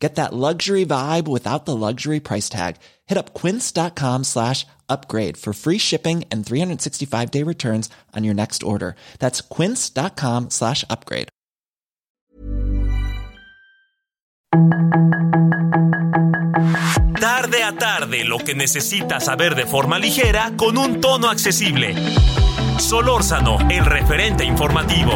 Get that luxury vibe without the luxury price tag. Hit up quince.com slash upgrade for free shipping and 365 day returns on your next order. That's quince.com slash upgrade. Tarde a tarde, lo que necesitas saber de forma ligera con un tono accesible. Solórzano, el referente informativo.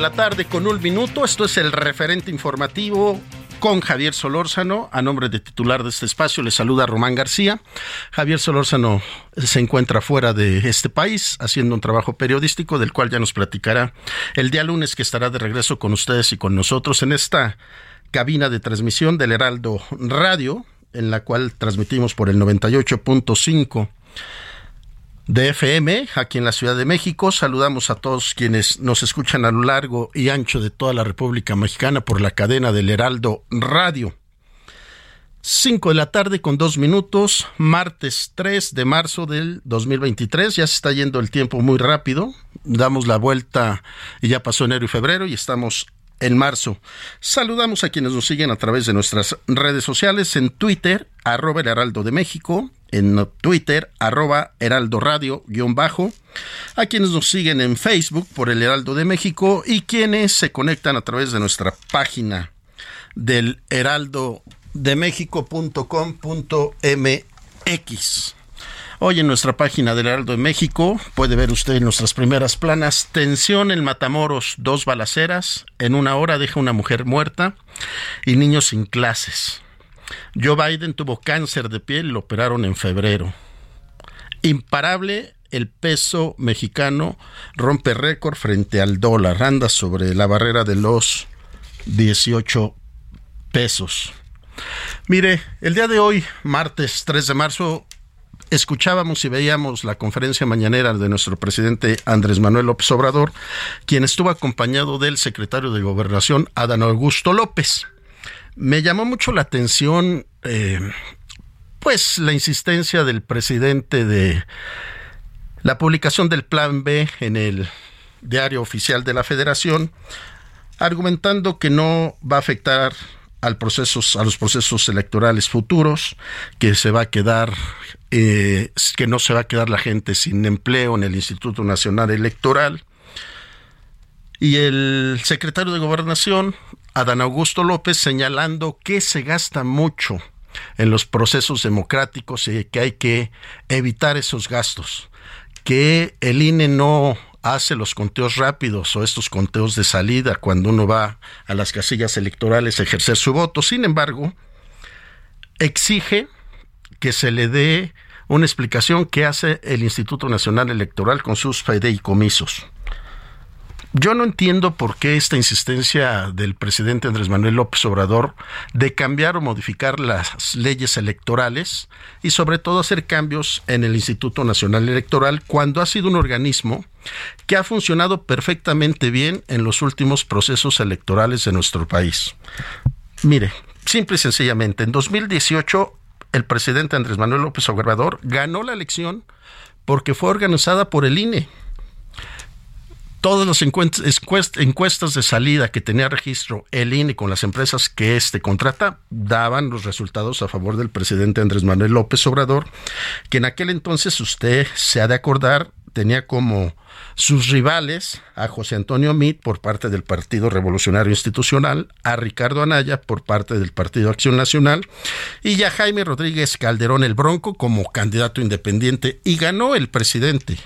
La tarde con un minuto. Esto es el referente informativo con Javier Solórzano. A nombre de titular de este espacio le saluda Román García. Javier Solórzano se encuentra fuera de este país haciendo un trabajo periodístico del cual ya nos platicará el día lunes que estará de regreso con ustedes y con nosotros en esta cabina de transmisión del Heraldo Radio, en la cual transmitimos por el 98.5 de FM aquí en la Ciudad de México. Saludamos a todos quienes nos escuchan a lo largo y ancho de toda la República Mexicana por la cadena del Heraldo Radio. 5 de la tarde con dos minutos, martes 3 de marzo del 2023. Ya se está yendo el tiempo muy rápido. Damos la vuelta y ya pasó enero y febrero y estamos en marzo. Saludamos a quienes nos siguen a través de nuestras redes sociales en Twitter, arroba el Heraldo de México, en Twitter, arroba Heraldo Radio, guion bajo, a quienes nos siguen en Facebook por el Heraldo de México y quienes se conectan a través de nuestra página del heraldo de México.com.mx. Hoy en nuestra página del Heraldo de México puede ver usted en nuestras primeras planas tensión en Matamoros, dos balaceras, en una hora deja una mujer muerta y niños sin clases. Joe Biden tuvo cáncer de piel y lo operaron en febrero. Imparable, el peso mexicano rompe récord frente al dólar, anda sobre la barrera de los 18 pesos. Mire, el día de hoy, martes 3 de marzo, escuchábamos y veíamos la conferencia mañanera de nuestro presidente Andrés Manuel López Obrador, quien estuvo acompañado del secretario de Gobernación, Adán Augusto López. Me llamó mucho la atención, eh, pues, la insistencia del presidente de la publicación del Plan B en el diario oficial de la Federación, argumentando que no va a afectar al procesos, a los procesos electorales futuros, que se va a quedar, eh, que no se va a quedar la gente sin empleo en el Instituto Nacional Electoral. Y el secretario de Gobernación, Adán Augusto López, señalando que se gasta mucho en los procesos democráticos y que hay que evitar esos gastos, que el INE no hace los conteos rápidos o estos conteos de salida cuando uno va a las casillas electorales a ejercer su voto. Sin embargo, exige que se le dé una explicación que hace el Instituto Nacional Electoral con sus fideicomisos. Yo no entiendo por qué esta insistencia del presidente Andrés Manuel López Obrador de cambiar o modificar las leyes electorales y sobre todo hacer cambios en el Instituto Nacional Electoral cuando ha sido un organismo que ha funcionado perfectamente bien en los últimos procesos electorales de nuestro país. Mire, simple y sencillamente, en 2018 el presidente Andrés Manuel López Obrador ganó la elección porque fue organizada por el INE todas las encuestas de salida que tenía registro el INE con las empresas que éste contrata daban los resultados a favor del presidente Andrés Manuel López Obrador, que en aquel entonces usted se ha de acordar tenía como sus rivales a José Antonio Meade por parte del Partido Revolucionario Institucional, a Ricardo Anaya por parte del Partido Acción Nacional y a Jaime Rodríguez Calderón el Bronco como candidato independiente y ganó el presidente.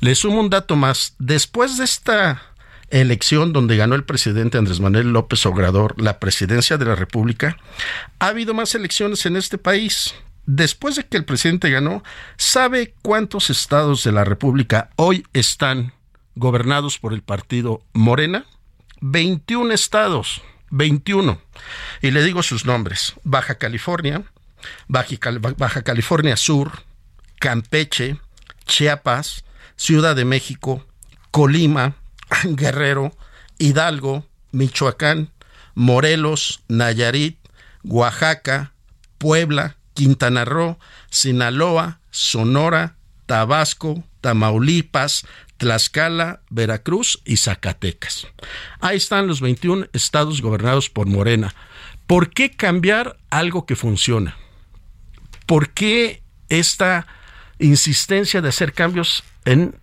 Le sumo un dato más. Después de esta elección donde ganó el presidente Andrés Manuel López Obrador la presidencia de la República, ha habido más elecciones en este país después de que el presidente ganó, ¿sabe cuántos estados de la República hoy están gobernados por el partido Morena? 21 estados, 21. Y le digo sus nombres. Baja California, Baja, California Sur, Campeche, Chiapas, Ciudad de México, Colima, Guerrero, Hidalgo, Michoacán, Morelos, Nayarit, Oaxaca, Puebla, Quintana Roo, Sinaloa, Sonora, Tabasco, Tamaulipas, Tlaxcala, Veracruz y Zacatecas. Ahí están los 21 estados gobernados por Morena. ¿Por qué cambiar algo que funciona? ¿Por qué esta insistencia de hacer cambios en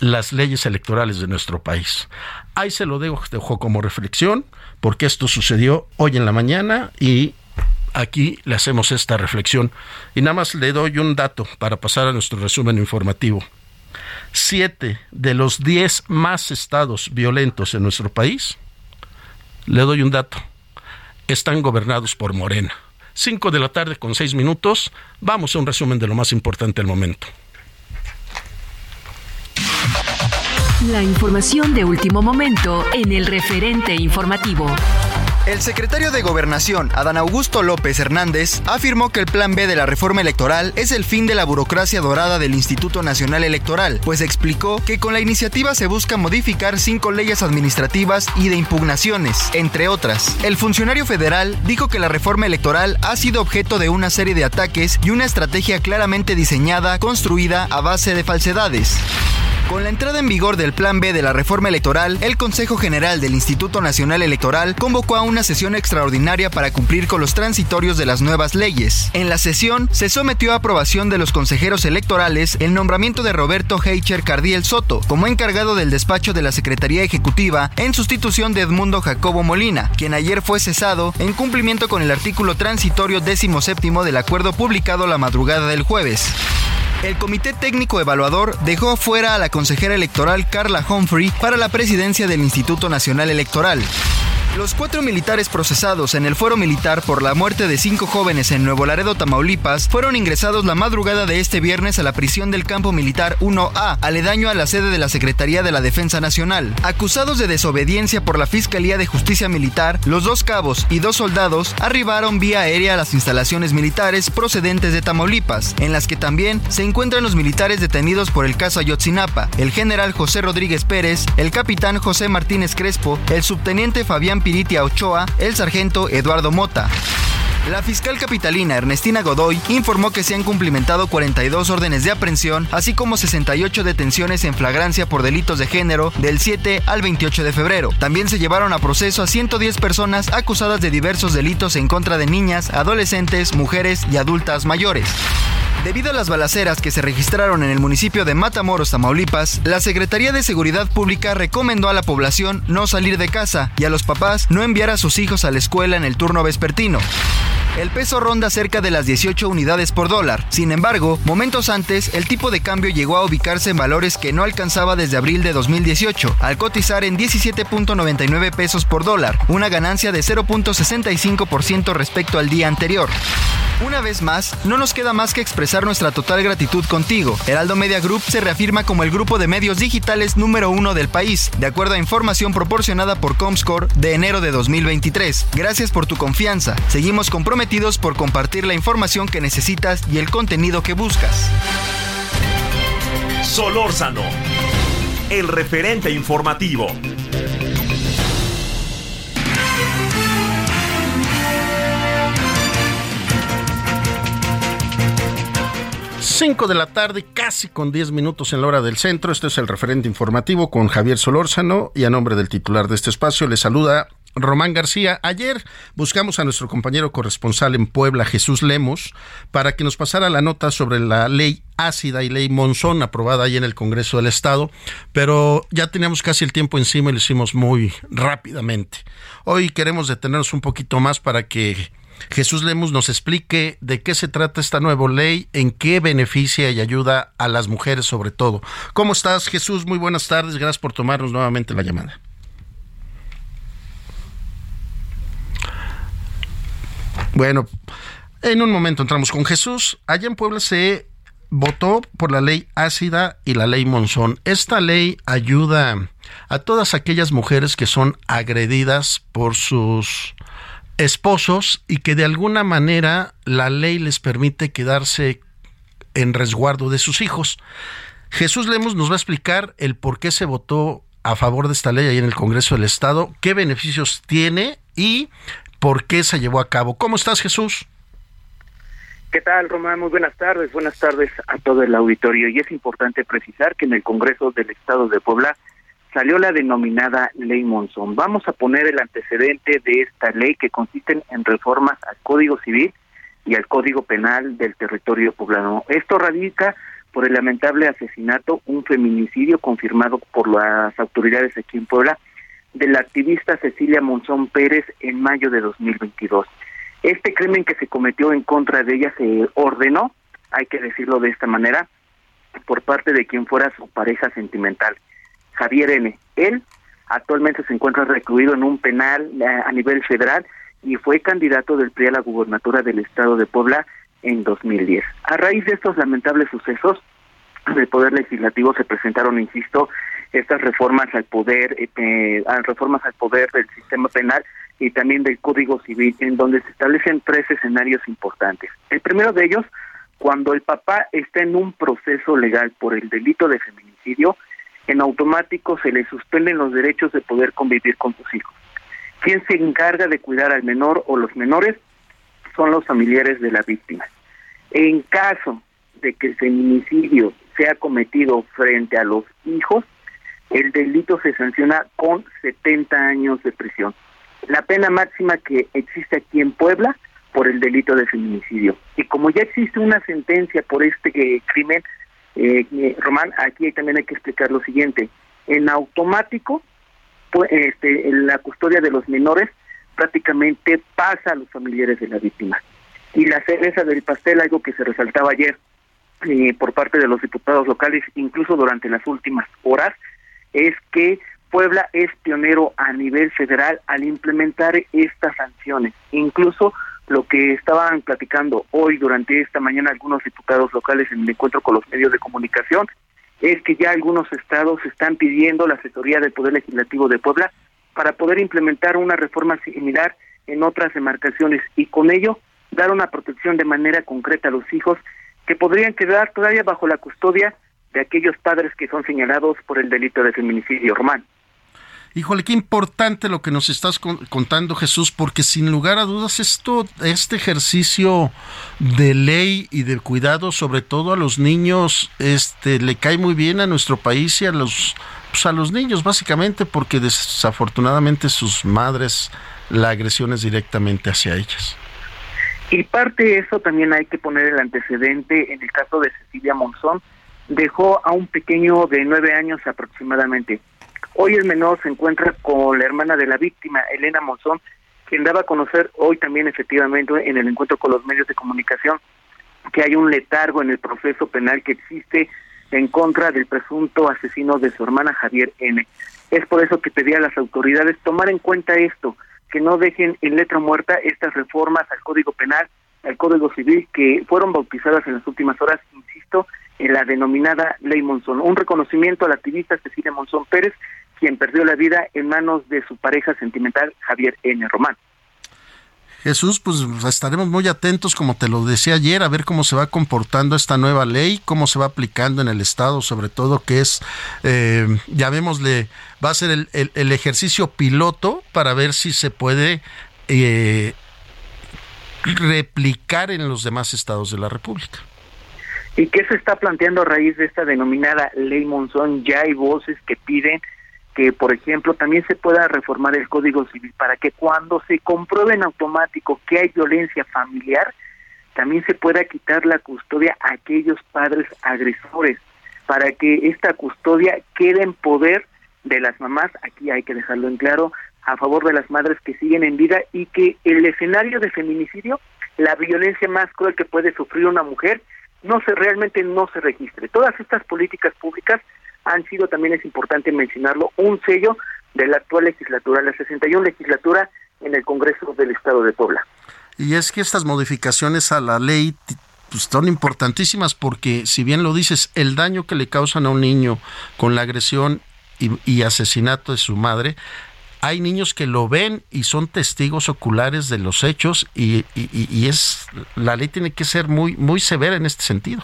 las leyes electorales de nuestro país? Ahí se lo dejo, como reflexión, porque esto sucedió hoy en la mañana y aquí le hacemos esta reflexión. Y nada más le doy un dato para pasar a nuestro resumen informativo. Siete de los diez más estados violentos en nuestro país, le doy un dato, están gobernados por Morena. Cinco de la tarde con seis minutos, vamos a un resumen de lo más importante del momento. La información de último momento en el referente informativo. El secretario de Gobernación, Adán Augusto López Hernández, afirmó que el plan B de la reforma electoral es el fin de la burocracia dorada del Instituto Nacional Electoral, pues explicó que con la iniciativa se busca modificar cinco leyes administrativas y de impugnaciones, entre otras. El funcionario federal dijo que la reforma electoral ha sido objeto de una serie de ataques y una estrategia claramente diseñada, construida a base de falsedades. Con la entrada en vigor del Plan B de la reforma electoral, el Consejo General del Instituto Nacional Electoral convocó a una sesión extraordinaria para cumplir con los transitorios de las nuevas leyes. En la sesión se sometió a aprobación de los consejeros electorales el nombramiento de Roberto Heicher Cardiel Soto como encargado del despacho de la Secretaría Ejecutiva en sustitución de Edmundo Jacobo Molina, quien ayer fue cesado en cumplimiento con el artículo transitorio décimo séptimo del acuerdo publicado la madrugada del jueves. El Comité Técnico Evaluador dejó fuera a la consejera electoral Carla Humphrey para la presidencia del Instituto Nacional Electoral. Los cuatro militares procesados en el fuero militar por la muerte de cinco jóvenes en Nuevo Laredo, Tamaulipas, fueron ingresados la madrugada de este viernes a la prisión del campo militar 1A, aledaño a la sede de la Secretaría de la Defensa Nacional. Acusados de desobediencia por la Fiscalía de Justicia Militar, los dos cabos y dos soldados arribaron vía aérea a las instalaciones militares procedentes de Tamaulipas, en las que también se encuentran los militares detenidos por el caso Ayotzinapa, el general José Rodríguez Pérez, el capitán José Martínez Crespo, el subteniente Fabián Piritia Ochoa, el sargento Eduardo Mota. La fiscal capitalina Ernestina Godoy informó que se han cumplimentado 42 órdenes de aprehensión, así como 68 detenciones en flagrancia por delitos de género del 7 al 28 de febrero. También se llevaron a proceso a 110 personas acusadas de diversos delitos en contra de niñas, adolescentes, mujeres y adultas mayores. Debido a las balaceras que se registraron en el municipio de Matamoros, Tamaulipas, la Secretaría de Seguridad Pública recomendó a la población no salir de casa y a los papás no enviar a sus hijos a la escuela en el turno vespertino. El peso ronda cerca de las 18 unidades por dólar. Sin embargo, momentos antes, el tipo de cambio llegó a ubicarse en valores que no alcanzaba desde abril de 2018, al cotizar en 17.99 pesos por dólar, una ganancia de 0.65% respecto al día anterior. Una vez más, no nos queda más que expresar nuestra total gratitud contigo. Heraldo Media Group se reafirma como el grupo de medios digitales número uno del país, de acuerdo a información proporcionada por Comscore de enero de 2023. Gracias por tu confianza. Seguimos comprometidos por compartir la información que necesitas y el contenido que buscas. Solórzano, el referente informativo. 5 de la tarde, casi con 10 minutos en la hora del centro. Este es el referente informativo con Javier Solórzano y a nombre del titular de este espacio le saluda Román García. Ayer buscamos a nuestro compañero corresponsal en Puebla, Jesús Lemos, para que nos pasara la nota sobre la ley ácida y ley Monzón aprobada ahí en el Congreso del Estado, pero ya teníamos casi el tiempo encima y lo hicimos muy rápidamente. Hoy queremos detenernos un poquito más para que Jesús Lemos nos explique de qué se trata esta nueva ley, en qué beneficia y ayuda a las mujeres sobre todo. ¿Cómo estás, Jesús? Muy buenas tardes. Gracias por tomarnos nuevamente la llamada. Bueno, en un momento entramos con Jesús. Allá en Puebla se votó por la ley ácida y la ley Monzón. Esta ley ayuda a todas aquellas mujeres que son agredidas por sus esposos y que de alguna manera la ley les permite quedarse en resguardo de sus hijos. Jesús Lemos nos va a explicar el por qué se votó a favor de esta ley ahí en el Congreso del Estado, qué beneficios tiene y por qué se llevó a cabo. ¿Cómo estás, Jesús? ¿Qué tal, Román? Muy buenas tardes. Buenas tardes a todo el auditorio. Y es importante precisar que en el Congreso del Estado de Puebla salió la denominada Ley Monzón. Vamos a poner el antecedente de esta ley que consiste en reformas al Código Civil y al Código Penal del territorio poblano. Esto radica por el lamentable asesinato, un feminicidio confirmado por las autoridades aquí en Puebla, de la activista Cecilia Monzón Pérez en mayo de 2022. Este crimen que se cometió en contra de ella se ordenó, hay que decirlo de esta manera, por parte de quien fuera su pareja sentimental. Javier N. Él actualmente se encuentra recluido en un penal eh, a nivel federal y fue candidato del PRI a la gubernatura del estado de Puebla en 2010. A raíz de estos lamentables sucesos, del Poder Legislativo se presentaron, insisto, estas reformas al poder, eh, eh reformas al poder del sistema penal y también del Código Civil, en donde se establecen tres escenarios importantes. El primero de ellos, cuando el papá está en un proceso legal por el delito de feminicidio, en automático se le suspenden los derechos de poder convivir con sus hijos. Quien se encarga de cuidar al menor o los menores son los familiares de la víctima. En caso de que el feminicidio sea cometido frente a los hijos, el delito se sanciona con 70 años de prisión. La pena máxima que existe aquí en Puebla por el delito de feminicidio. Y como ya existe una sentencia por este crimen, eh, eh, Román, aquí también hay que explicar lo siguiente. En automático, pues, este, la custodia de los menores prácticamente pasa a los familiares de la víctima. Y la cereza del pastel, algo que se resaltaba ayer eh, por parte de los diputados locales, incluso durante las últimas horas, es que Puebla es pionero a nivel federal al implementar estas sanciones. Incluso lo que estaban platicando hoy durante esta mañana algunos diputados locales en el encuentro con los medios de comunicación es que ya algunos estados están pidiendo la asesoría del Poder Legislativo de Puebla para poder implementar una reforma similar en otras demarcaciones y con ello dar una protección de manera concreta a los hijos que podrían quedar todavía bajo la custodia de aquellos padres que son señalados por el delito de feminicidio romano. Híjole, qué importante lo que nos estás contando, Jesús, porque sin lugar a dudas esto, este ejercicio de ley y de cuidado, sobre todo a los niños, este, le cae muy bien a nuestro país y a los, pues a los niños, básicamente, porque desafortunadamente sus madres la agresión es directamente hacia ellas. Y parte de eso también hay que poner el antecedente en el caso de Cecilia Monzón, dejó a un pequeño de nueve años aproximadamente Hoy el menor se encuentra con la hermana de la víctima, Elena Monzón, quien daba a conocer hoy también efectivamente en el encuentro con los medios de comunicación que hay un letargo en el proceso penal que existe en contra del presunto asesino de su hermana Javier N. Es por eso que pedía a las autoridades tomar en cuenta esto, que no dejen en letra muerta estas reformas al Código Penal, al Código Civil, que fueron bautizadas en las últimas horas, insisto, la denominada Ley Monzón. Un reconocimiento al activista Cecilia Monzón Pérez, quien perdió la vida en manos de su pareja sentimental Javier N. Román. Jesús, pues estaremos muy atentos, como te lo decía ayer, a ver cómo se va comportando esta nueva ley, cómo se va aplicando en el Estado, sobre todo que es, eh, llamémosle, va a ser el, ejercicio piloto para ver si se puede eh, replicar en los demás estados de la República. ¿Y qué se está planteando a raíz de esta denominada ley Monzón? Ya hay voces que piden que, por ejemplo, también se pueda reformar el Código Civil para que cuando se compruebe en automático que hay violencia familiar, también se pueda quitar la custodia a aquellos padres agresores, para que esta custodia quede en poder de las mamás, aquí hay que dejarlo en claro, a favor de las madres que siguen en vida y que el escenario de feminicidio, la violencia más cruel que puede sufrir una mujer, no se realmente no se registre. Todas estas políticas públicas han sido, también es importante mencionarlo, un sello de la actual legislatura, la 61 legislatura en el Congreso del Estado de Puebla. Y es que estas modificaciones a la ley pues, son importantísimas porque, si bien lo dices, el daño que le causan a un niño con la agresión y, asesinato de su madre, hay niños que lo ven y son testigos oculares de los hechos y, y, es la ley tiene que ser muy muy severa en este sentido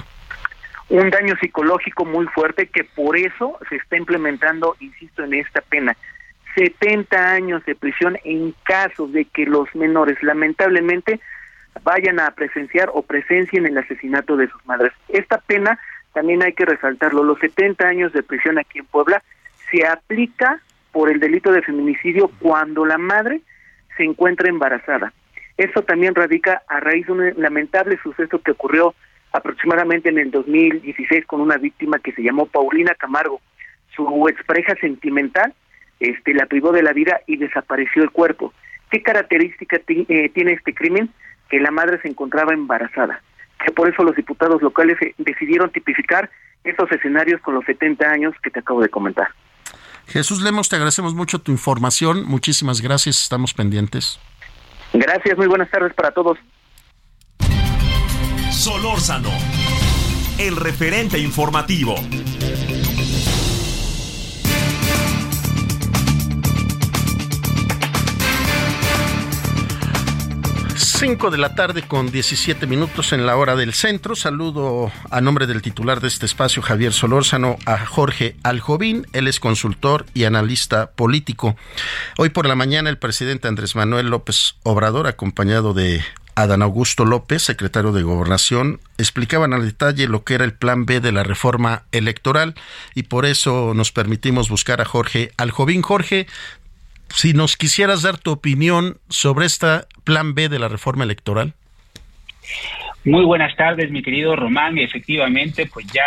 un daño psicológico muy fuerte que por eso se está implementando, insisto, en esta pena. 70 años de prisión en caso de que los menores lamentablemente vayan a presenciar o presencien el asesinato de sus madres. Esta pena también hay que resaltarlo, los 70 años de prisión aquí en Puebla se aplica por el delito de feminicidio cuando la madre se encuentra embarazada. Eso también radica a raíz de un lamentable suceso que ocurrió aproximadamente en el 2016 con una víctima que se llamó Paulina Camargo. Su expareja sentimental este, la privó de la vida y desapareció el cuerpo. ¿Qué característica eh, tiene este crimen? Que la madre se encontraba embarazada. Que por eso los diputados locales eh, decidieron tipificar esos escenarios con los 70 años que te acabo de comentar. Jesús Lemos, te agradecemos mucho tu información. Muchísimas gracias. Estamos pendientes. Gracias. Muy buenas tardes para todos. Solórzano, el referente informativo. 5 de la tarde con 17 minutos en la hora del centro. Saludo a nombre del titular de este espacio, Javier Solórzano, a Jorge Aljovín. Él es consultor y analista político. Hoy por la mañana el presidente Andrés Manuel López Obrador, acompañado de Adán Augusto López, secretario de Gobernación, explicaban al detalle lo que era el plan B de la reforma electoral y por eso nos permitimos buscar a Jorge Aljovín. Jorge, si nos quisieras dar tu opinión sobre este plan B de la reforma electoral. Muy buenas tardes, mi querido Román. Efectivamente, pues ya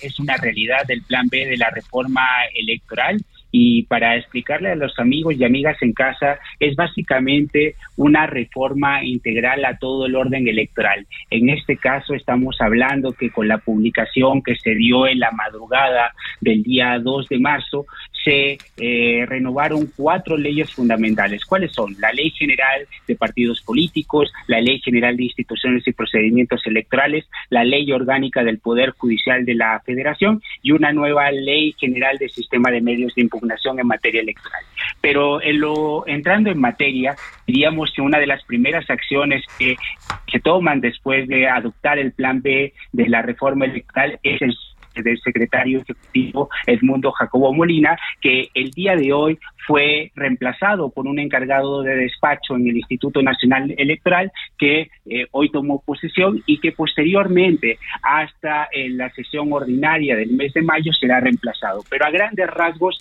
es una realidad el plan B de la reforma electoral y para explicarle a los amigos y amigas en casa, es básicamente una reforma integral a todo el orden electoral. En este caso estamos hablando que con la publicación que se dio en la madrugada del día 2 de marzo, se eh, renovaron cuatro leyes fundamentales. ¿Cuáles son? La Ley General de Partidos Políticos, la Ley General de Instituciones y Procedimientos Electorales, la Ley Orgánica del Poder Judicial de la Federación y una nueva Ley General del Sistema de Medios de Impugnación en materia electoral. Pero en lo, entrando en materia, diríamos que una de las primeras acciones que se toman después de adoptar el Plan B de la reforma electoral es el del secretario ejecutivo Edmundo Jacobo Molina, que el día de hoy fue reemplazado por un encargado de despacho en el Instituto Nacional Electoral que eh, hoy tomó posesión y que posteriormente hasta en la sesión ordinaria del mes de mayo será reemplazado. Pero a grandes rasgos,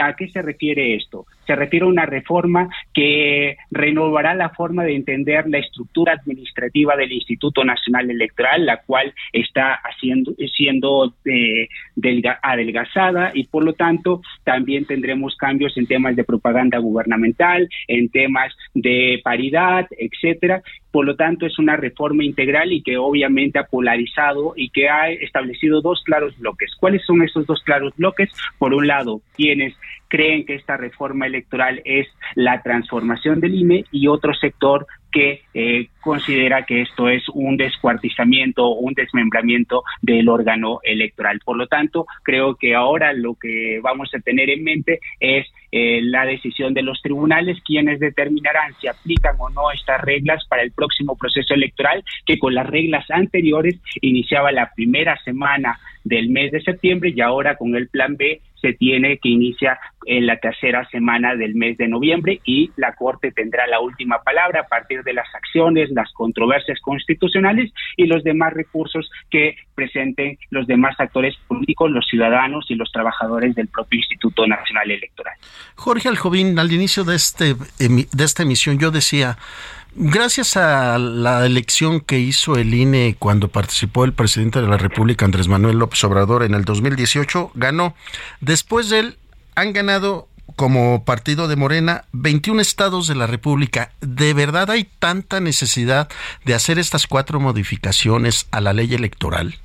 ¿a qué se refiere esto? Se refiere a una reforma que renovará la forma de entender la estructura administrativa del Instituto Nacional Electoral, la cual está haciendo, siendo eh, adelgazada y por lo tanto también tendremos cambios en temas de propaganda gubernamental, en temas de paridad, etcétera. Por lo tanto, es una reforma integral y que obviamente ha polarizado y que ha establecido dos claros bloques. ¿Cuáles son esos dos claros bloques? Por un lado, creen que esta reforma electoral es la transformación del INE y otro sector que eh, considera que esto es un descuartizamiento o un desmembramiento del órgano electoral. Por lo tanto, creo que ahora lo que vamos a tener en mente es eh, la decisión de los tribunales, quienes determinarán si aplican o no estas reglas para el próximo proceso electoral, que con las reglas anteriores iniciaba la primera semana del mes de septiembre y ahora con el plan B se tiene que iniciar en la tercera semana del mes de noviembre y la Corte tendrá la última palabra a partir de las acciones, las controversias constitucionales y los demás recursos que presenten los demás actores políticos, los ciudadanos y los trabajadores del propio Instituto Nacional Electoral. Jorge Aljovín, al inicio de, este, de esta emisión yo decía, Gracias a la elección que hizo el INE cuando participó el presidente de la República, Andrés Manuel López Obrador, en el 2018, ganó. Después de él, han ganado como partido de Morena 21 estados de la República. ¿De verdad hay tanta necesidad de hacer estas cuatro modificaciones a la ley electoral?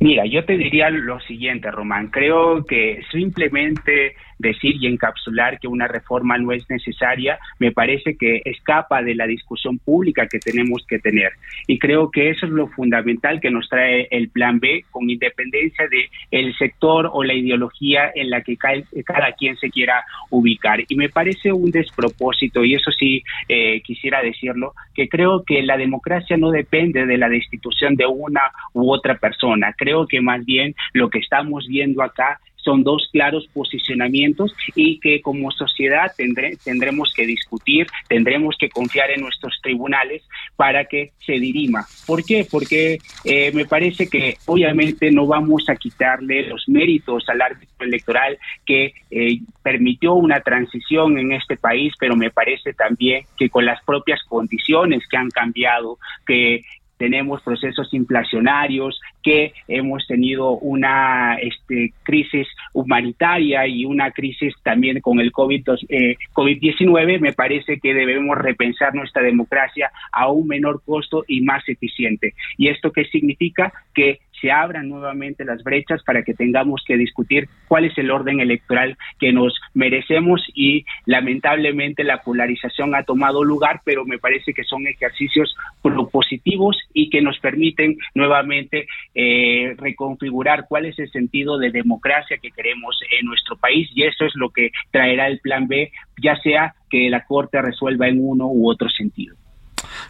Mira, yo te diría lo siguiente, Román. Creo que simplemente decir y encapsular que una reforma no es necesaria, me parece que escapa de la discusión pública que tenemos que tener. Y creo que eso es lo fundamental que nos trae el plan B, con independencia de el sector o la ideología en la que cada quien se quiera ubicar. Y me parece un despropósito, y eso sí eh, quisiera decirlo, que creo que la democracia no depende de la destitución de una u otra persona. Creo que más bien lo que estamos viendo acá son dos claros posicionamientos y que como sociedad tendremos que discutir, tendremos que confiar en nuestros tribunales para que se dirima. ¿Por qué? Porque eh, me parece que obviamente no vamos a quitarle los méritos al árbitro electoral que eh, permitió una transición en este país, pero me parece también que con las propias condiciones que han cambiado, que tenemos procesos inflacionarios, que hemos tenido una este, crisis humanitaria y una crisis también con el COVID-19, eh, me parece que debemos repensar nuestra democracia a un menor costo y más eficiente. ¿Y esto qué significa? Que se abran nuevamente las brechas para que tengamos que discutir cuál es el orden electoral que nos merecemos y lamentablemente la polarización ha tomado lugar, pero me parece que son ejercicios propositivos y que nos permiten nuevamente eh, reconfigurar cuál es el sentido de democracia que queremos en nuestro país y eso es lo que traerá el plan B, ya sea que la Corte resuelva en uno u otro sentido.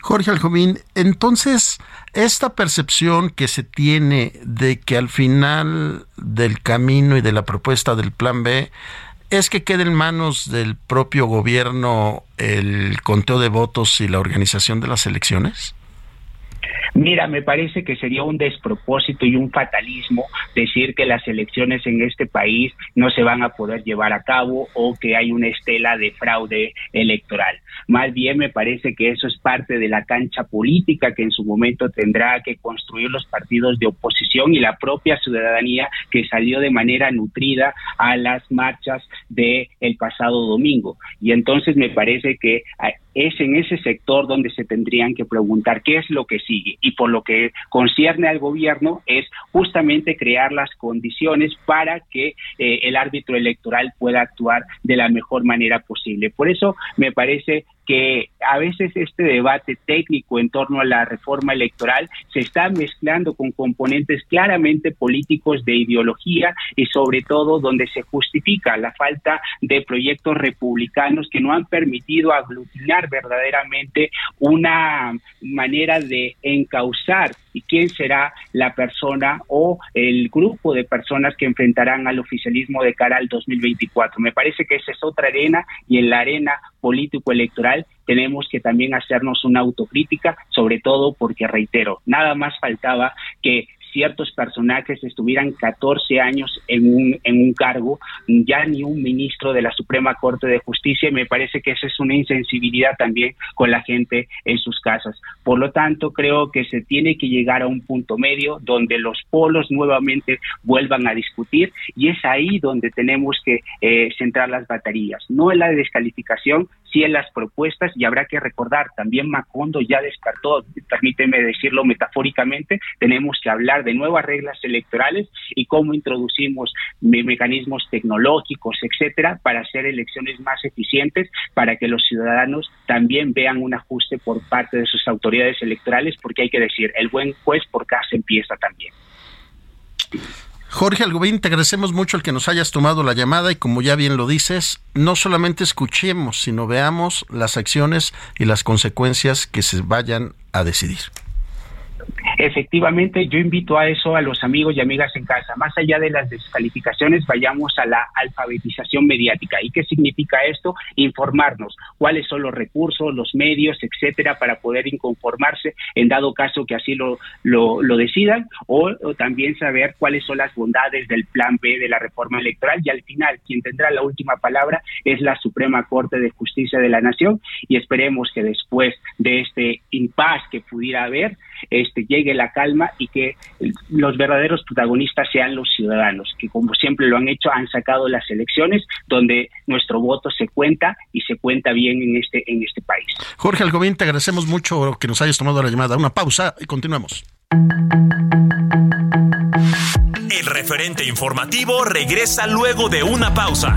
Jorge Aljomín, entonces, esta percepción que se tiene de que al final del camino y de la propuesta del Plan B es que quede en manos del propio gobierno el conteo de votos y la organización de las elecciones? Mira, me parece que sería un despropósito y un fatalismo decir que las elecciones en este país no se van a poder llevar a cabo o que hay una estela de fraude electoral. Más bien me parece que eso es parte de la cancha política que en su momento tendrá que construir los partidos de oposición y la propia ciudadanía que salió de manera nutrida a las marchas del el pasado domingo. Y entonces me parece que es en ese sector donde se tendrían que preguntar qué es lo que sigue. Y por lo que concierne al gobierno es justamente crear las condiciones para que eh, el árbitro electoral pueda actuar de la mejor manera posible. Por eso me parece que a veces este debate técnico en torno a la reforma electoral se está mezclando con componentes claramente políticos de ideología y sobre todo donde se justifica la falta de proyectos republicanos que no han permitido aglutinar verdaderamente una manera de encauzar y quién será la persona o el grupo de personas que enfrentarán al oficialismo de cara al 2024. Me parece que esa es otra arena y en la arena político-electoral tenemos que también hacernos una autocrítica, sobre todo porque, reitero, nada más faltaba que ciertos personajes estuvieran 14 años en un, en un cargo, ya ni un ministro de la Suprema Corte de Justicia, y me parece que esa es una insensibilidad también con la gente en sus casas. Por lo tanto, creo que se tiene que llegar a un punto medio donde los polos nuevamente vuelvan a discutir y es ahí donde tenemos que eh, centrar las baterías, no en la descalificación, en las propuestas y habrá que recordar, también Macondo ya descartó, permíteme decirlo metafóricamente, tenemos que hablar de nuevas reglas electorales y cómo introducimos mecanismos tecnológicos, etcétera, para hacer elecciones más eficientes, para que los ciudadanos también vean un ajuste por parte de sus autoridades electorales, porque hay que decir, el buen juez por casa empieza también. Jorge Algobín, te agradecemos mucho el que nos hayas tomado la llamada y como ya bien lo dices, no solamente escuchemos, sino veamos las acciones y las consecuencias que se vayan a decidir. Efectivamente, yo invito a eso a los amigos y amigas en casa. Más allá de las descalificaciones, vayamos a la alfabetización mediática. ¿Y qué significa esto? Informarnos cuáles son los recursos, los medios, etcétera, para poder inconformarse en dado caso que así lo, lo, decidan, o, o, también saber cuáles son las bondades del plan B de la reforma electoral. Y al final, quien tendrá la última palabra es la Suprema Corte de Justicia de la Nación. Y esperemos que después de este impas que pudiera haber, este, llegue la calma y que los verdaderos protagonistas sean los ciudadanos, que como siempre lo han hecho, han sacado las elecciones donde nuestro voto se cuenta y se cuenta bien en este, en este país. Jorge Algobín, te agradecemos mucho que nos hayas tomado la llamada. Una pausa y continuamos. El referente informativo regresa luego de una pausa.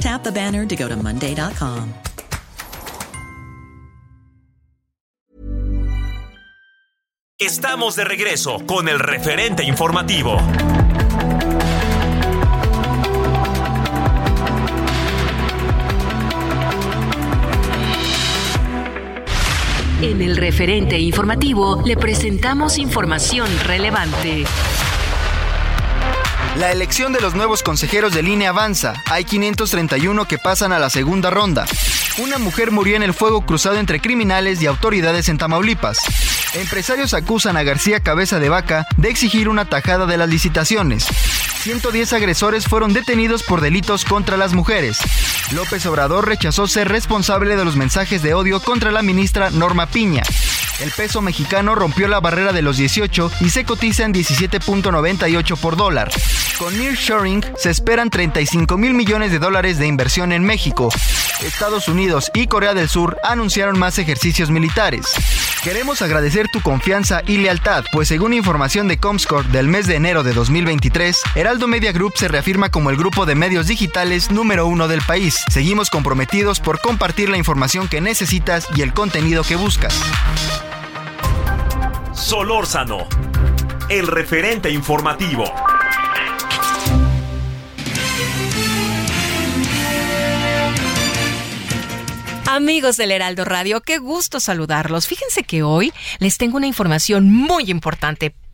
Tap the banner to go to Monday.com. Estamos de regreso con el referente informativo. En el referente informativo le presentamos información relevante. La elección de los nuevos consejeros de línea avanza. Hay 531 que pasan a la segunda ronda. Una mujer murió en el fuego cruzado entre criminales y autoridades en Tamaulipas. Empresarios acusan a García Cabeza de Vaca de exigir una tajada de las licitaciones. 110 agresores fueron detenidos por delitos contra las mujeres. López Obrador rechazó ser responsable de los mensajes de odio contra la ministra Norma Piña. El peso mexicano rompió la barrera de los 18 y se cotiza en 17.98 por dólar. Con nearshoring se esperan 35 mil millones de dólares de inversión en México. Estados Unidos y Corea del Sur anunciaron más ejercicios militares. Queremos agradecer tu confianza y lealtad, pues según información de Comscore del mes de enero de 2023, Heraldo Media Group se reafirma como el grupo de medios digitales número uno del país. Seguimos comprometidos por compartir la información que necesitas y el contenido que buscas. Solórzano, el referente informativo. Amigos del Heraldo Radio, qué gusto saludarlos. Fíjense que hoy les tengo una información muy importante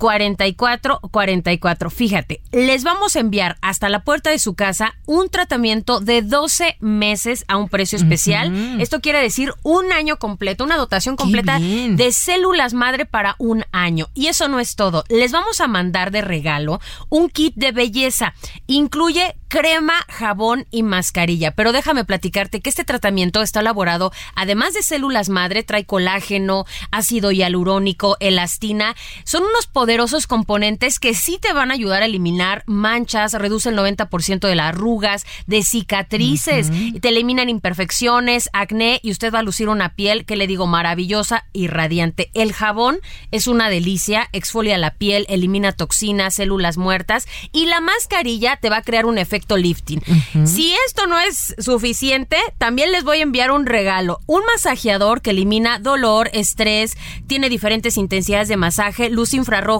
44 44. Fíjate, les vamos a enviar hasta la puerta de su casa un tratamiento de 12 meses a un precio especial. Esto quiere decir un año completo, una dotación completa de células madre para un año. Y eso no es todo. Les vamos a mandar de regalo un kit de belleza. Incluye crema, jabón y mascarilla. Pero déjame platicarte que este tratamiento está elaborado, además de células madre, trae colágeno, ácido hialurónico, elastina. Son unos poderosos componentes que sí te van a ayudar a eliminar manchas, reduce el 90% de las arrugas, de cicatrices, te eliminan imperfecciones, acné y usted va a lucir una piel que le digo maravillosa y radiante. El jabón es una delicia, exfolia la piel, elimina toxinas, células muertas y la mascarilla te va a crear un efecto lifting. Si esto no es suficiente, también les voy a enviar un regalo, un masajeador que elimina dolor, estrés, tiene diferentes intensidades de masaje, luz infrarroja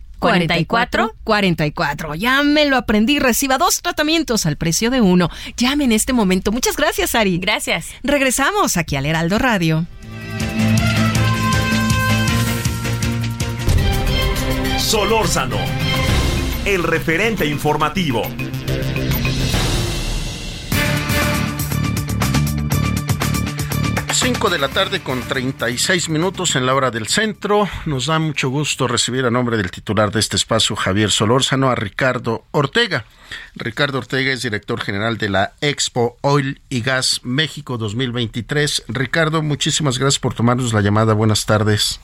44 44. Ya me lo aprendí. Reciba dos tratamientos al precio de uno. Llame en este momento. Muchas gracias, Ari. Gracias. Regresamos aquí al Heraldo Radio. Solórzano, el referente informativo. 5 de la tarde con 36 minutos en la hora del centro. Nos da mucho gusto recibir a nombre del titular de este espacio, Javier Solórzano, a Ricardo Ortega. Ricardo Ortega es director general de la Expo Oil y Gas México 2023. Ricardo, muchísimas gracias por tomarnos la llamada. Buenas tardes.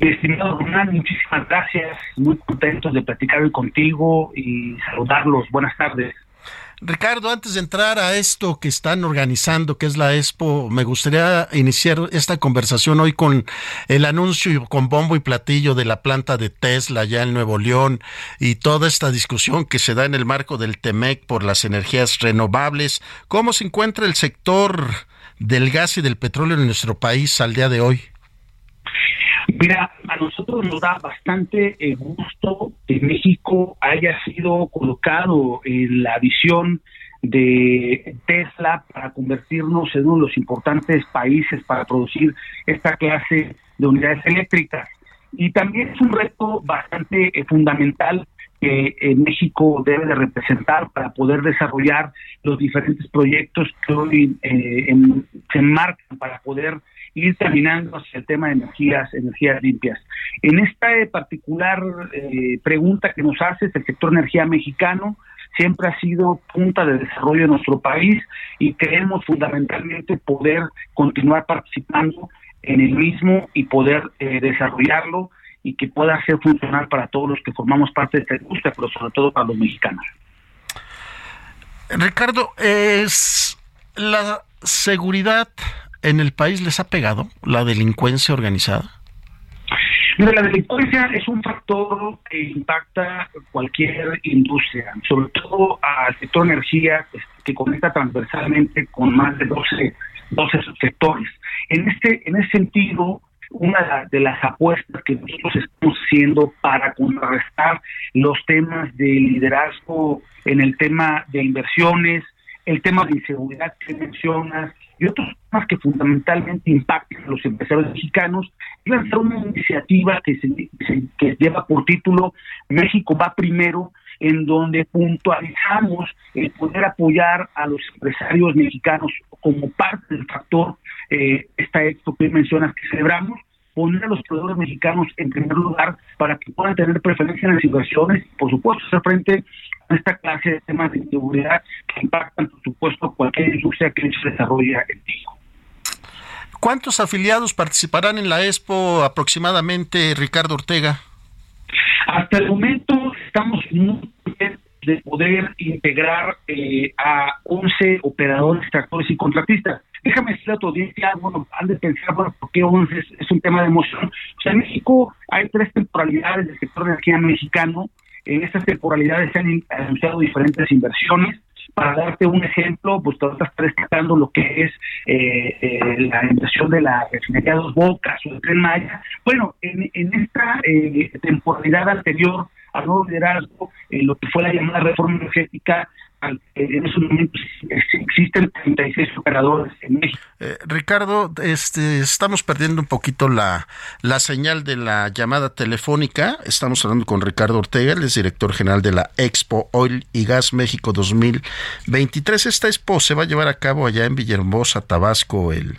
estimado Ronald, muchísimas gracias. Muy contentos de platicar hoy contigo y saludarlos. Buenas tardes. Ricardo, antes de entrar a esto que están organizando, que es la Expo, me gustaría iniciar esta conversación hoy con el anuncio con bombo y platillo de la planta de Tesla ya en Nuevo León y toda esta discusión que se da en el marco del TEMEC por las energías renovables. ¿Cómo se encuentra el sector del gas y del petróleo en nuestro país al día de hoy? Mira, a nosotros nos da bastante eh, gusto que México haya sido colocado en la visión de Tesla para convertirnos en uno de los importantes países para producir esta clase de unidades eléctricas. Y también es un reto bastante eh, fundamental que México debe de representar para poder desarrollar los diferentes proyectos que hoy eh, se enmarcan para poder ir terminando hacia el tema de energías, energías limpias. En esta eh, particular eh, pregunta que nos hace el sector energía mexicano siempre ha sido punta de desarrollo de nuestro país y creemos fundamentalmente poder continuar participando en el mismo y poder eh, desarrollarlo y que pueda ser funcional para todos los que formamos parte de esta industria, pero sobre todo para los mexicanos. Ricardo, ¿es la seguridad en el país les ha pegado la delincuencia organizada? la delincuencia es un factor que impacta cualquier industria, sobre todo al sector energía este, que conecta transversalmente con más de 12, 12 sectores. En este, en ese sentido, una de las apuestas que nosotros estamos haciendo para contrarrestar los temas de liderazgo en el tema de inversiones, el tema de inseguridad que mencionas y otros temas que fundamentalmente impactan a los empresarios mexicanos, es lanzar una iniciativa que, que lleva por título México va primero, en donde puntualizamos el poder apoyar a los empresarios mexicanos como parte del factor, eh, esta esto que mencionas que celebramos, poner a los proveedores mexicanos en primer lugar para que puedan tener preferencia en las inversiones y por supuesto hacer frente esta clase de temas de seguridad que impactan por supuesto cualquier industria que se desarrolla en México. ¿Cuántos afiliados participarán en la Expo aproximadamente, Ricardo Ortega? Hasta el momento estamos muy bien de poder integrar eh, a 11 operadores, tractores y contratistas. Déjame decirle a tu audiencia, bueno, han de pensar, bueno, ¿por qué 11 es, un tema de emoción? O sea, en México hay tres temporalidades del sector de energía mexicano. En estas temporalidades se han anunciado diferentes inversiones. Para darte un ejemplo, pues te está destacando lo que es eh, eh, la inversión de la refinería Dos Bocas o el Tren Maya. Bueno, en, en esta eh, temporalidad anterior al nuevo liderazgo, lo que fue la llamada reforma energética, en esos momentos existen 36 operadores en México. Eh, Ricardo, este, estamos perdiendo un poquito la, la señal de la llamada telefónica. Estamos hablando con Ricardo Ortega, el es director general de la Expo Oil y Gas México 2023. Esta expo se va a llevar a cabo allá en Villahermosa, Tabasco, el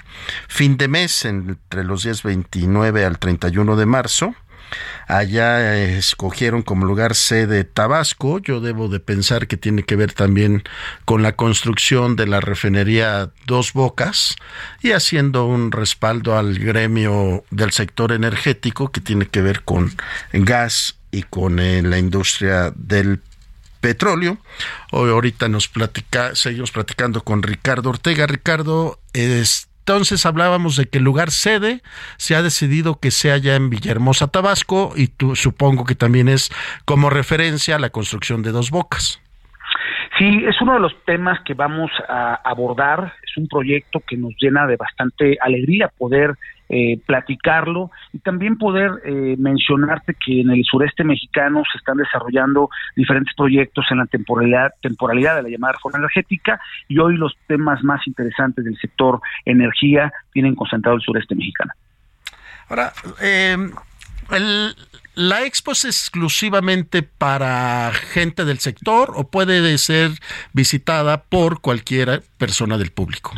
fin de mes, entre los días 29 al 31 de marzo. Allá escogieron como lugar sede Tabasco. Yo debo de pensar que tiene que ver también con la construcción de la refinería Dos Bocas y haciendo un respaldo al gremio del sector energético que tiene que ver con gas y con eh, la industria del petróleo. Hoy ahorita nos platica, seguimos platicando con Ricardo Ortega. Ricardo, es entonces hablábamos de que el lugar sede se ha decidido que sea ya en Villahermosa, Tabasco, y tú, supongo que también es como referencia a la construcción de dos bocas. Sí, es uno de los temas que vamos a abordar. Es un proyecto que nos llena de bastante alegría poder eh, platicarlo y también poder eh, mencionarte que en el sureste mexicano se están desarrollando diferentes proyectos en la temporalidad, temporalidad de la llamada reforma energética y hoy los temas más interesantes del sector energía tienen concentrado el sureste mexicano. Ahora, eh, ¿la expo es exclusivamente para gente del sector o puede ser visitada por cualquier persona del público?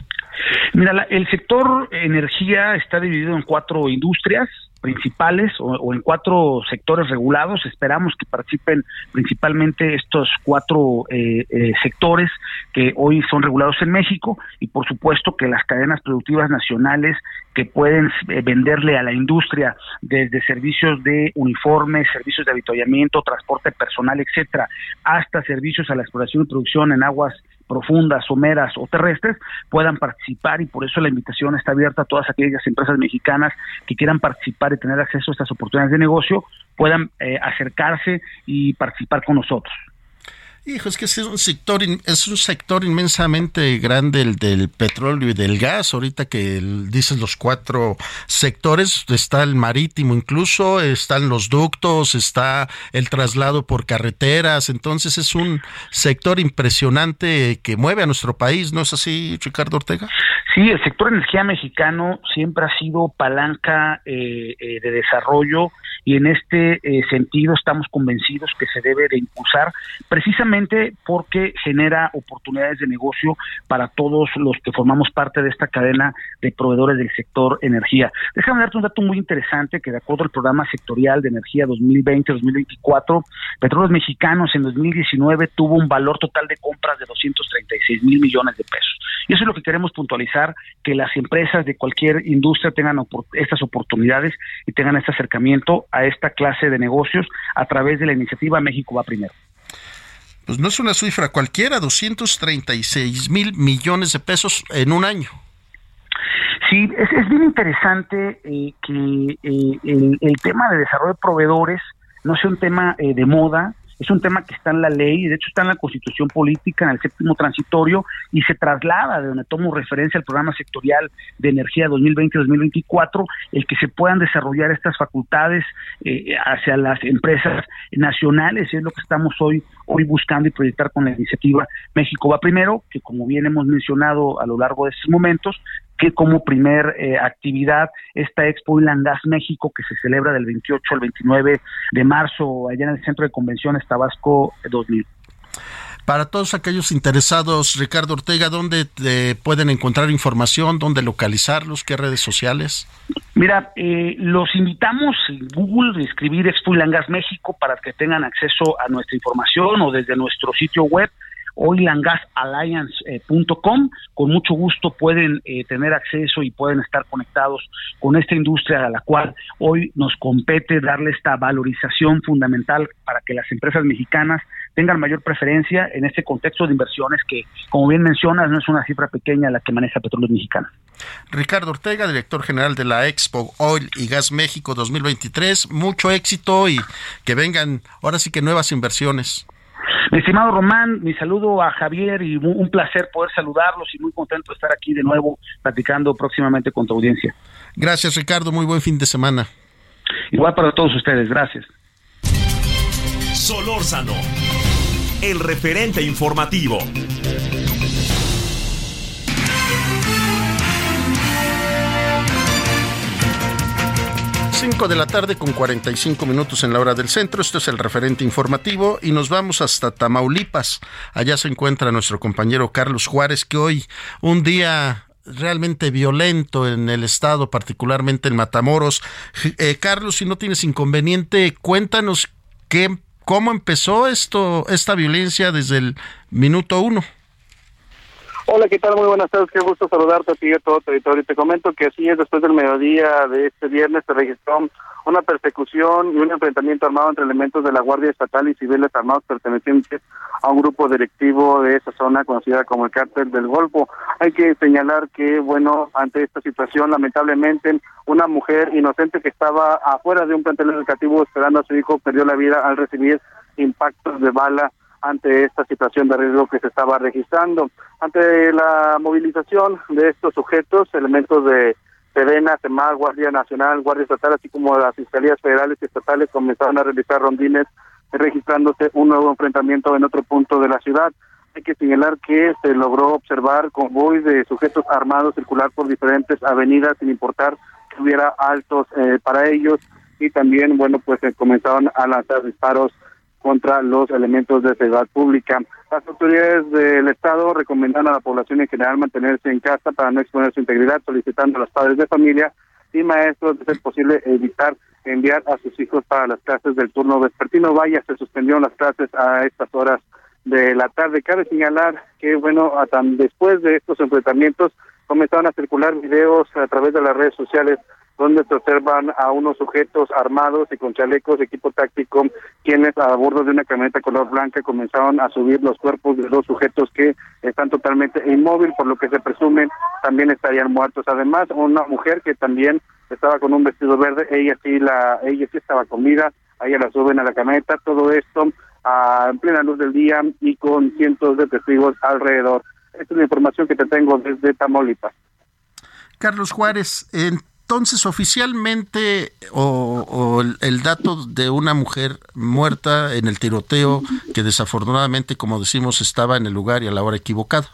Mira, el sector energía está dividido en cuatro industrias principales o, en cuatro sectores regulados. Esperamos que participen principalmente estos cuatro eh, eh, sectores que hoy son regulados en México y por supuesto que las cadenas productivas nacionales que pueden eh, venderle a la industria desde servicios de uniformes, servicios de avituallamiento, transporte personal, etcétera, hasta servicios a la exploración y producción en aguas profundas, someras o terrestres, puedan participar y por eso la invitación está abierta a todas aquellas empresas mexicanas que quieran participar y tener acceso a estas oportunidades de negocio, puedan eh, acercarse y participar con nosotros. Hijo, es que es un sector, es un sector inmensamente grande el del petróleo y del gas. Ahorita que dices los cuatro sectores, está el marítimo incluso, están los ductos, está el traslado por carreteras. Entonces es un sector impresionante que mueve a nuestro país, ¿no es así, Ricardo Ortega? Sí, el sector energía mexicano siempre ha sido palanca eh, eh, de desarrollo y en este eh, sentido estamos convencidos que se debe de impulsar precisamente porque genera oportunidades de negocio para todos los que formamos parte de esta cadena de proveedores del sector energía. Déjame darte un dato muy interesante que de acuerdo al programa sectorial de energía 2020-2024, Petróleos Mexicanos en 2019 tuvo un valor total de compras de 236 mil millones de pesos. Y eso es lo que queremos puntualizar, que las empresas de cualquier industria tengan estas oportunidades y tengan este acercamiento a esta clase de negocios a través de la iniciativa México va primero. Pues no es una cifra cualquiera, 236 mil millones de pesos en un año. Sí, es, bien interesante eh, que eh, el, el, tema de desarrollo de proveedores no sea un tema eh, de moda, es un tema que está en la ley, de hecho está en la constitución política, en el séptimo transitorio, y se traslada de donde tomo referencia al programa sectorial de energía 2020-2024, el que se puedan desarrollar estas facultades eh, hacia las empresas nacionales, es lo que estamos hoy, hoy buscando y proyectar con la iniciativa México va primero, que como bien hemos mencionado a lo largo de estos momentos, que como primer eh, actividad esta Expo Gas México que se celebra del 28 al 29 de marzo allá en el Centro de Convenciones Tabasco 2000. Para todos aquellos interesados, Ricardo Ortega, ¿dónde pueden encontrar información? ¿Dónde localizarlos? ¿Qué redes sociales? Mira, eh, los invitamos en Google a escribir Expo Gas México para que tengan acceso a nuestra información o desde nuestro sitio web oilangasalliance.com. Con mucho gusto pueden eh, tener acceso y pueden estar conectados con esta industria a la cual hoy nos compete darle esta valorización fundamental para que las empresas mexicanas tengan mayor preferencia en este contexto de inversiones que, como bien mencionas, no es una cifra pequeña la que maneja Petróleos Mexicanos. Ricardo Ortega, director general de la Expo Oil y Gas México 2023, mucho éxito y que vengan ahora sí que nuevas inversiones. Mi estimado Román, mi saludo a Javier y un placer poder saludarlos y muy contento de estar aquí de nuevo platicando próximamente con tu audiencia. Gracias Ricardo, muy buen fin de semana. Igual para todos ustedes, gracias. Solórzano, el referente informativo. 5 de la tarde con 45 minutos en la hora del centro. Esto es el referente informativo y nos vamos hasta Tamaulipas. Allá se encuentra nuestro compañero Carlos Juárez, que hoy un día realmente violento en el estado, particularmente en Matamoros. Eh, Carlos, si no tienes inconveniente, cuéntanos qué, cómo empezó esto, esta violencia desde el minuto uno. Hola, ¿qué tal? Muy buenas tardes, qué gusto saludarte a ti y a todo territorio. Te comento que así es, después del mediodía de este viernes se registró una persecución y un enfrentamiento armado entre elementos de la Guardia Estatal y civiles armados pertenecientes a un grupo directivo de esa zona conocida como el Cártel del Golfo. Hay que señalar que, bueno, ante esta situación, lamentablemente, una mujer inocente que estaba afuera de un plantel educativo esperando a su hijo perdió la vida al recibir impactos de bala ante esta situación de riesgo que se estaba registrando. Ante la movilización de estos sujetos, elementos de Sedena, CEMAR, Guardia Nacional, Guardia Estatal, así como las fiscalías federales y estatales comenzaron a realizar rondines registrándose un nuevo enfrentamiento en otro punto de la ciudad. Hay que señalar que se logró observar convoy de sujetos armados circular por diferentes avenidas sin importar que hubiera altos eh, para ellos y también, bueno, pues se comenzaron a lanzar disparos contra los elementos de seguridad pública. Las autoridades del Estado recomendan a la población en general mantenerse en casa para no exponer su integridad, solicitando a los padres de familia y maestros, de ser posible, evitar enviar a sus hijos para las clases del turno vespertino. Vaya, se suspendieron las clases a estas horas de la tarde. Cabe señalar que, bueno, después de estos enfrentamientos comenzaron a circular videos a través de las redes sociales donde se observan a unos sujetos armados y con chalecos de equipo táctico, quienes a bordo de una camioneta color blanca comenzaron a subir los cuerpos de dos sujetos que están totalmente inmóviles, por lo que se presumen también estarían muertos. Además, una mujer que también estaba con un vestido verde, ella sí la, ella sí estaba comida, a ella la suben a la camioneta, todo esto a, en plena luz del día y con cientos de testigos alrededor. Esta es la información que te tengo desde Tamaulipas. Carlos Juárez, en entonces oficialmente o, el, dato de una mujer muerta en el tiroteo que desafortunadamente, como decimos, estaba en el lugar y a la hora equivocada.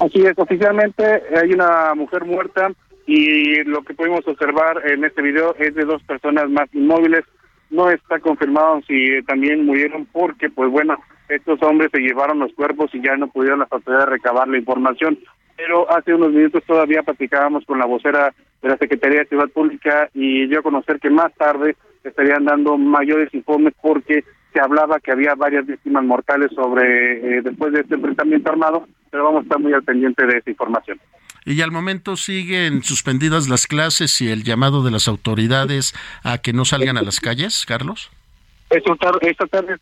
Así es, oficialmente hay una mujer muerta y lo que pudimos observar en este video es de dos personas más inmóviles. No está confirmado si también murieron porque, pues bueno, estos hombres se llevaron los cuerpos y ya no pudieron las autoridades recabar la información pero hace unos minutos todavía platicábamos con la vocera de la Secretaría de Ciudad Pública y dio a conocer que más tarde estarían dando mayores informes porque se hablaba que había varias víctimas mortales sobre eh, después de este enfrentamiento armado, pero vamos a estar muy al pendiente de esa información. Y al momento siguen suspendidas las clases y el llamado de las autoridades a que no salgan a las calles, Carlos. Esta tarde, esta tarde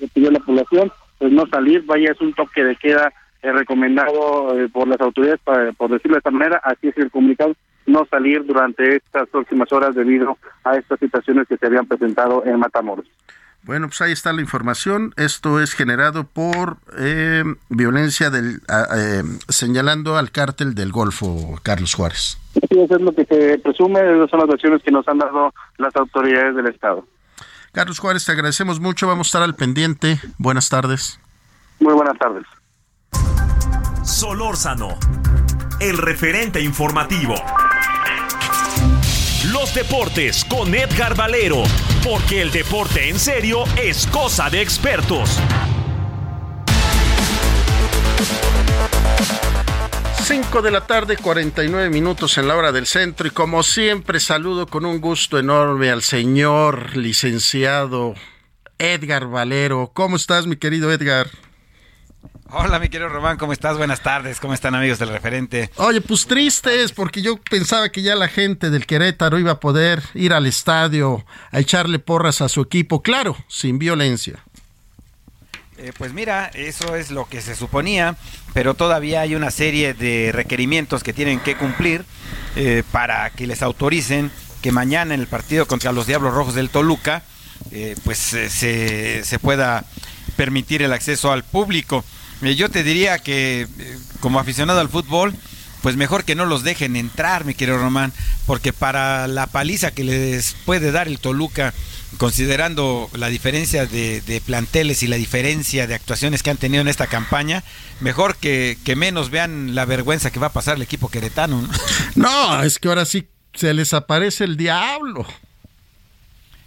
le pidió la población pues no salir, vaya, es un toque de queda eh, recomendado eh, por las autoridades, para, por decirlo de esta manera, así es el comunicado, no salir durante estas próximas horas debido a estas situaciones que se habían presentado en Matamoros. Bueno, pues ahí está la información. Esto es generado por eh, violencia del eh, señalando al cártel del Golfo, Carlos Juárez. Sí, eso es lo que se presume, esas son las versiones que nos han dado las autoridades del Estado. Carlos Juárez, te agradecemos mucho, vamos a estar al pendiente. Buenas tardes. Muy buenas tardes. Solórzano, el referente informativo. Los deportes con Edgar Valero, porque el deporte en serio es cosa de expertos. 5 de la tarde, 49 minutos en la hora del centro y como siempre saludo con un gusto enorme al señor licenciado Edgar Valero. ¿Cómo estás, mi querido Edgar? Hola, mi querido Román, ¿cómo estás? Buenas tardes, ¿cómo están amigos del referente? Oye, pues tristes, porque yo pensaba que ya la gente del Querétaro iba a poder ir al estadio a echarle porras a su equipo, claro, sin violencia. Eh, pues mira, eso es lo que se suponía, pero todavía hay una serie de requerimientos que tienen que cumplir eh, para que les autoricen que mañana en el partido contra los Diablos Rojos del Toluca, eh, pues se, se pueda permitir el acceso al público. Eh, yo te diría que eh, como aficionado al fútbol, pues mejor que no los dejen entrar, mi querido Román, porque para la paliza que les puede dar el Toluca, considerando la diferencia de, planteles y la diferencia de actuaciones que han tenido en esta campaña, mejor que, menos vean la vergüenza que va a pasar el equipo queretano. ¿no? no, es que ahora sí se les aparece el diablo.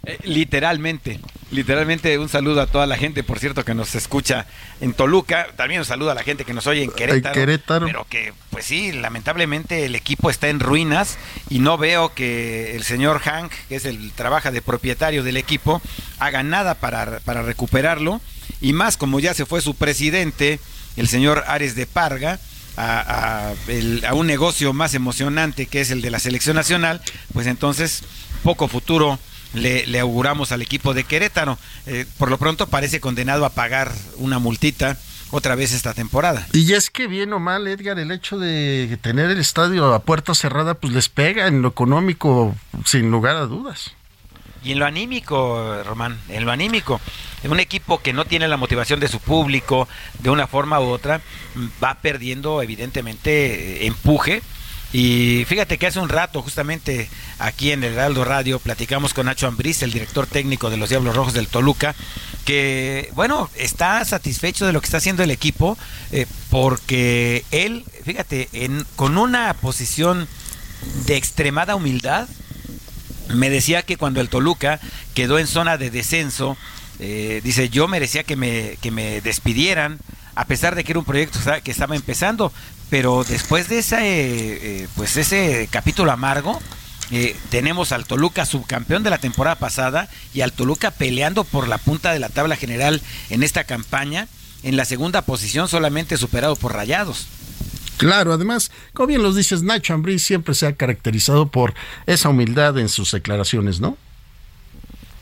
Eh, literalmente, literalmente un saludo a toda la gente, por cierto, que nos escucha en Toluca, también un saludo a la gente que nos oye en Querétaro, Querétaro. pero que, pues sí, lamentablemente el equipo está en ruinas y no veo que el señor Hank, que es el trabaja de propietario del equipo, haga nada para, para recuperarlo, y más como ya se fue su presidente, el señor Ares de Parga, a, a, el, a un negocio más emocionante que es el de la selección nacional, pues entonces poco futuro le, le, auguramos al equipo de Querétaro. Eh, por lo pronto parece condenado a pagar una multita otra vez esta temporada. Y es que bien o mal, Edgar, el hecho de tener el estadio a puerta cerrada, pues les pega en lo económico, sin lugar a dudas. Y en lo anímico, Román, en lo anímico. Un equipo que no tiene la motivación de su público, de una forma u otra, va perdiendo evidentemente empuje y fíjate que hace un rato, justamente aquí en el Heraldo Radio, platicamos con Nacho Ambriz, el director técnico de los Diablos Rojos del Toluca, que, bueno, está satisfecho de lo que está haciendo el equipo, eh, porque él, fíjate, en, con una posición de extremada humildad, me decía que cuando el Toluca quedó en zona de descenso, eh, dice, yo merecía que me, que me despidieran, a pesar de que era un proyecto que estaba empezando, pero después de ese, eh, pues ese capítulo amargo, eh, tenemos al Toluca subcampeón de la temporada pasada y al Toluca peleando por la punta de la tabla general en esta campaña, en la segunda posición solamente superado por Rayados. Claro, además, como bien los dices, Nacho Ambriz siempre se ha caracterizado por esa humildad en sus declaraciones, ¿no?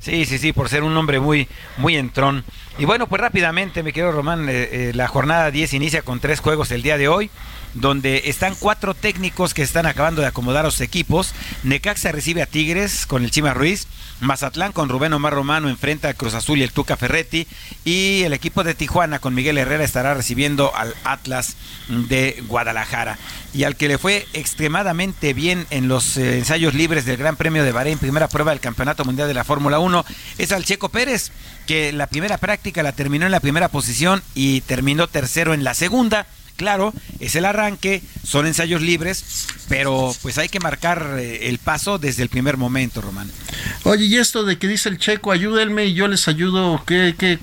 Sí, sí, sí, por ser un hombre muy, muy entrón. Y bueno, pues rápidamente, me quedo Román, eh, eh, la jornada 10 inicia con tres juegos el día de hoy donde están cuatro técnicos que están acabando de acomodar a sus equipos. Necaxa recibe a Tigres con el Chima Ruiz. Mazatlán con Rubén Omar Romano enfrenta a Cruz Azul y el Tuca Ferretti. Y el equipo de Tijuana con Miguel Herrera estará recibiendo al Atlas de Guadalajara. Y al que le fue extremadamente bien en los eh, ensayos libres del Gran Premio de Bahrein, primera prueba del Campeonato Mundial de la Fórmula 1, es al Checo Pérez, que la primera práctica la terminó en la primera posición y terminó tercero en la segunda claro, es el arranque, son ensayos libres, pero pues hay que marcar eh, el paso desde el primer momento, Román. Oye, y esto de que dice el checo, ayúdenme y yo les ayudo, que, que,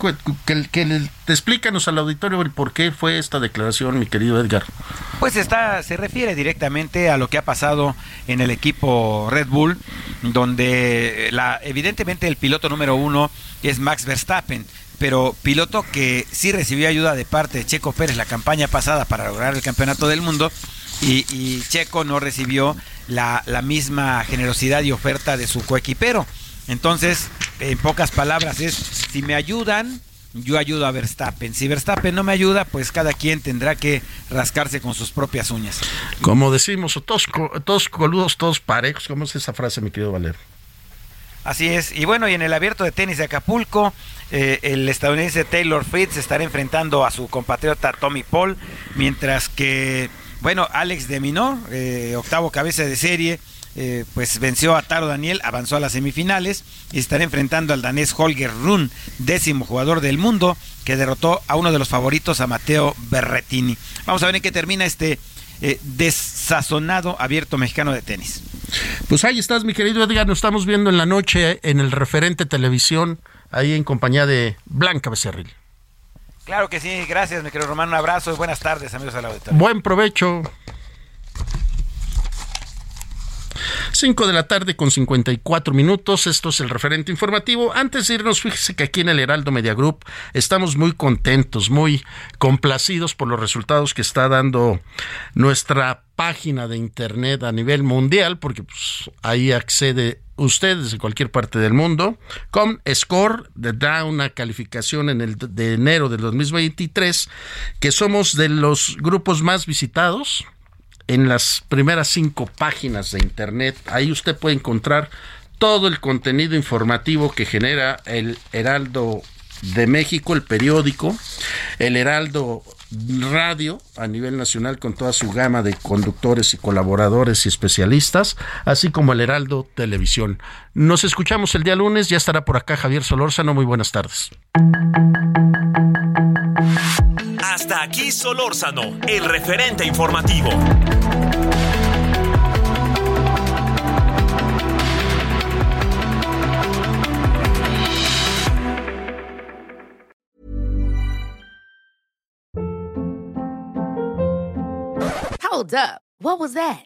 que, que explícanos al auditorio el por qué fue esta declaración, mi querido Edgar. Pues está, se refiere directamente a lo que ha pasado en el equipo Red Bull, donde la, evidentemente el piloto número uno es Max Verstappen pero piloto que sí recibió ayuda de parte de Checo Pérez la campaña pasada para lograr el campeonato del mundo y, Checo no recibió la, la, misma generosidad y oferta de su coequipero. Entonces, en pocas palabras, es si me ayudan, yo ayudo a Verstappen. Si Verstappen no me ayuda, pues cada quien tendrá que rascarse con sus propias uñas. Como decimos, todos, todos coludos, todos parejos. ¿Cómo es esa frase, mi querido Valero? Así es. Y bueno, y en el abierto de tenis de Acapulco, eh, el estadounidense Taylor Fritz estará enfrentando a su compatriota Tommy Paul, mientras que, bueno, Alex de Minor, eh, octavo cabeza de serie, eh, pues venció a Taro Daniel, avanzó a las semifinales y estará enfrentando al danés Holger Run, décimo jugador del mundo, que derrotó a uno de los favoritos, a Mateo Berretini. Vamos a ver en qué termina este eh, desazonado abierto mexicano de tenis. Pues ahí estás, mi querido Edgar, nos estamos viendo en la noche en el referente televisión, ahí en compañía de Blanca Becerril. Claro que sí, gracias, mi querido Román, un abrazo y buenas tardes, amigos de la auditorio. Buen provecho. 5 de la tarde con 54 minutos. Esto es el referente informativo. Antes de irnos, fíjese que aquí en el Heraldo Media Group estamos muy contentos, muy complacidos por los resultados que está dando nuestra página de internet a nivel mundial, porque pues, ahí accede usted desde cualquier parte del mundo, con Score, da una calificación en el de enero del 2023, que somos de los grupos más visitados en las primeras cinco páginas de Internet. Ahí usted puede encontrar todo el contenido informativo que genera el Heraldo de México, el periódico, el Heraldo Radio a nivel nacional con toda su gama de conductores y colaboradores y especialistas, así como el Heraldo Televisión. Nos escuchamos el día lunes, ya estará por acá Javier Solórzano, muy buenas tardes. Hasta aquí Solórzano, el referente informativo. Hold up. What was that?